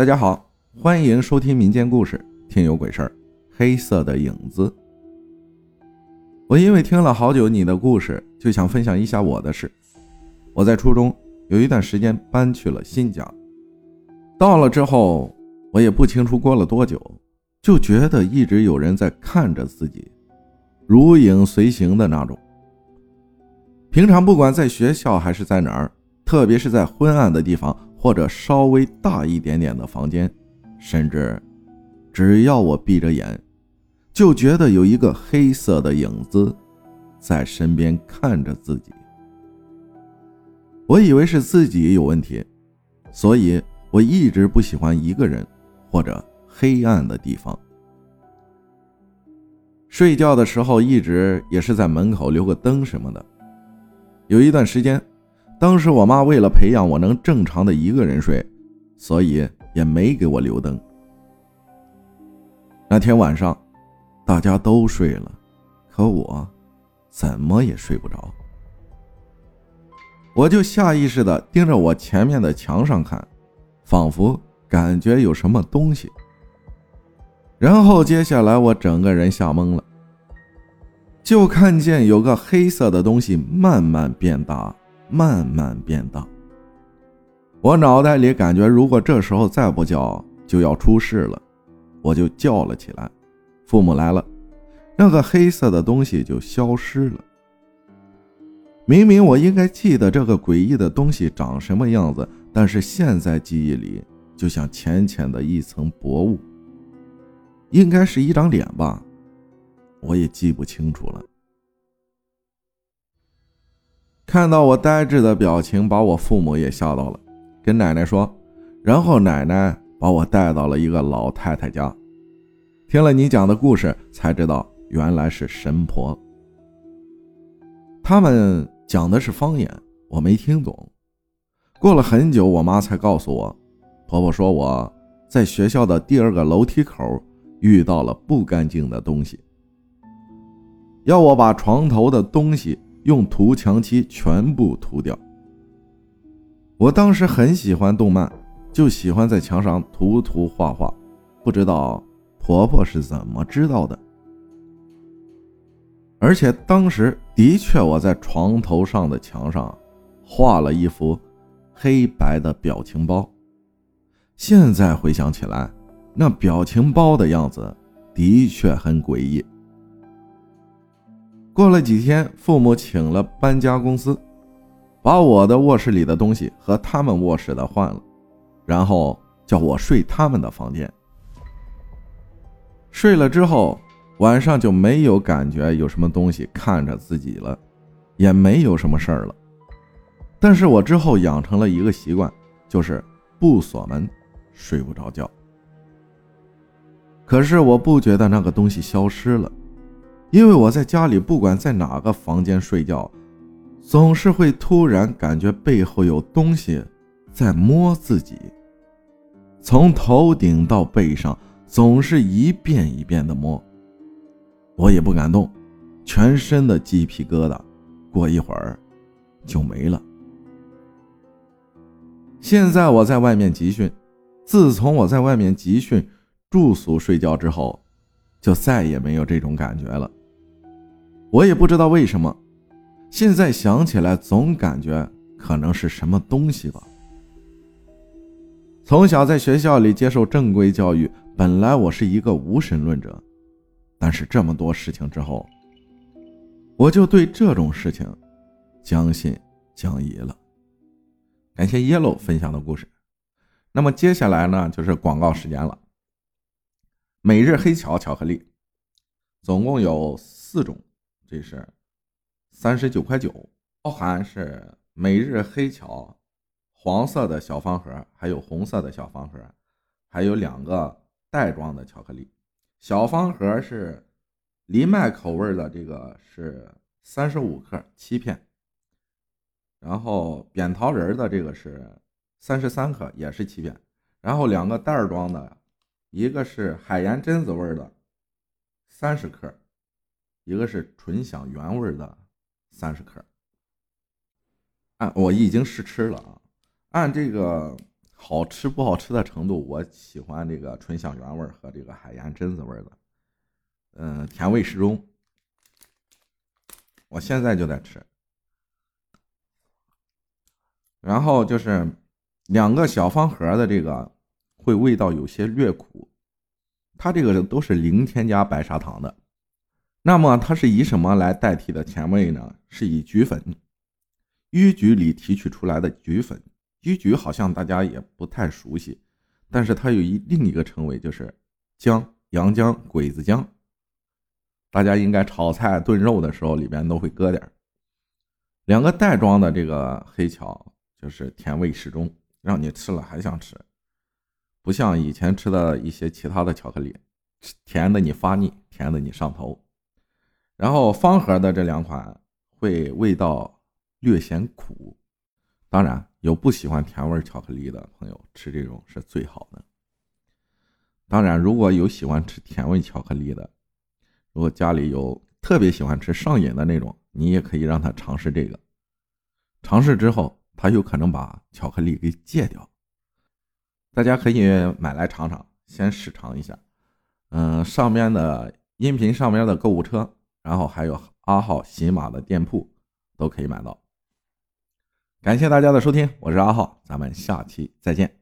大家好，欢迎收听民间故事《听有鬼事儿》。黑色的影子。我因为听了好久你的故事，就想分享一下我的事。我在初中有一段时间搬去了新家，到了之后，我也不清楚过了多久，就觉得一直有人在看着自己，如影随形的那种。平常不管在学校还是在哪儿，特别是在昏暗的地方。或者稍微大一点点的房间，甚至只要我闭着眼，就觉得有一个黑色的影子在身边看着自己。我以为是自己有问题，所以我一直不喜欢一个人或者黑暗的地方。睡觉的时候一直也是在门口留个灯什么的。有一段时间。当时我妈为了培养我能正常的一个人睡，所以也没给我留灯。那天晚上，大家都睡了，可我怎么也睡不着。我就下意识的盯着我前面的墙上看，仿佛感觉有什么东西。然后接下来我整个人吓懵了，就看见有个黑色的东西慢慢变大。慢慢变大，我脑袋里感觉，如果这时候再不叫，就要出事了。我就叫了起来。父母来了，那个黑色的东西就消失了。明明我应该记得这个诡异的东西长什么样子，但是现在记忆里就像浅浅的一层薄雾，应该是一张脸吧，我也记不清楚了。看到我呆滞的表情，把我父母也吓到了，跟奶奶说，然后奶奶把我带到了一个老太太家。听了你讲的故事，才知道原来是神婆。他们讲的是方言，我没听懂。过了很久，我妈才告诉我，婆婆说我在学校的第二个楼梯口遇到了不干净的东西，要我把床头的东西。用涂墙漆全部涂掉。我当时很喜欢动漫，就喜欢在墙上涂涂画画。不知道婆婆是怎么知道的。而且当时的确我在床头上的墙上画了一幅黑白的表情包。现在回想起来，那表情包的样子的确很诡异。过了几天，父母请了搬家公司，把我的卧室里的东西和他们卧室的换了，然后叫我睡他们的房间。睡了之后，晚上就没有感觉有什么东西看着自己了，也没有什么事儿了。但是我之后养成了一个习惯，就是不锁门，睡不着觉。可是我不觉得那个东西消失了。因为我在家里，不管在哪个房间睡觉，总是会突然感觉背后有东西在摸自己，从头顶到背上，总是一遍一遍的摸。我也不敢动，全身的鸡皮疙瘩，过一会儿就没了。现在我在外面集训，自从我在外面集训住宿睡觉之后，就再也没有这种感觉了。我也不知道为什么，现在想起来总感觉可能是什么东西吧。从小在学校里接受正规教育，本来我是一个无神论者，但是这么多事情之后，我就对这种事情将信将疑了。感谢 Yellow 分享的故事。那么接下来呢，就是广告时间了。每日黑巧巧克力，总共有四种。这是三十九块九，包含是每日黑巧黄色的小方盒，还有红色的小方盒，还有两个袋装的巧克力。小方盒是藜麦口味的，这个是三十五克七片，然后扁桃仁的这个是三十三克，也是七片。然后两个袋装的，一个是海盐榛子味的，三十克。一个是纯享原味的三十克，按我已经试吃了啊，按这个好吃不好吃的程度，我喜欢这个醇香原味和这个海盐榛子味的，嗯，甜味适中。我现在就在吃，然后就是两个小方盒的这个会味道有些略苦，它这个都是零添加白砂糖的。那么它是以什么来代替的甜味呢？是以菊粉，淤橘里提取出来的菊粉。淤橘好像大家也不太熟悉，但是它有一另一个称谓就是姜、洋姜、鬼子姜。大家应该炒菜炖肉的时候里边都会搁点两个袋装的这个黑巧就是甜味适中，让你吃了还想吃，不像以前吃的一些其他的巧克力，甜的你发腻，甜的你上头。然后方盒的这两款会味道略显苦，当然有不喜欢甜味巧克力的朋友吃这种是最好的。当然，如果有喜欢吃甜味巧克力的。如果家里有特别喜欢吃上瘾的那种，你也可以让他尝试这个。尝试之后，他有可能把巧克力给戒掉。大家可以买来尝尝，先试尝一下。嗯，上面的音频上面的购物车，然后还有阿浩喜马的店铺都可以买到。感谢大家的收听，我是阿浩，咱们下期再见。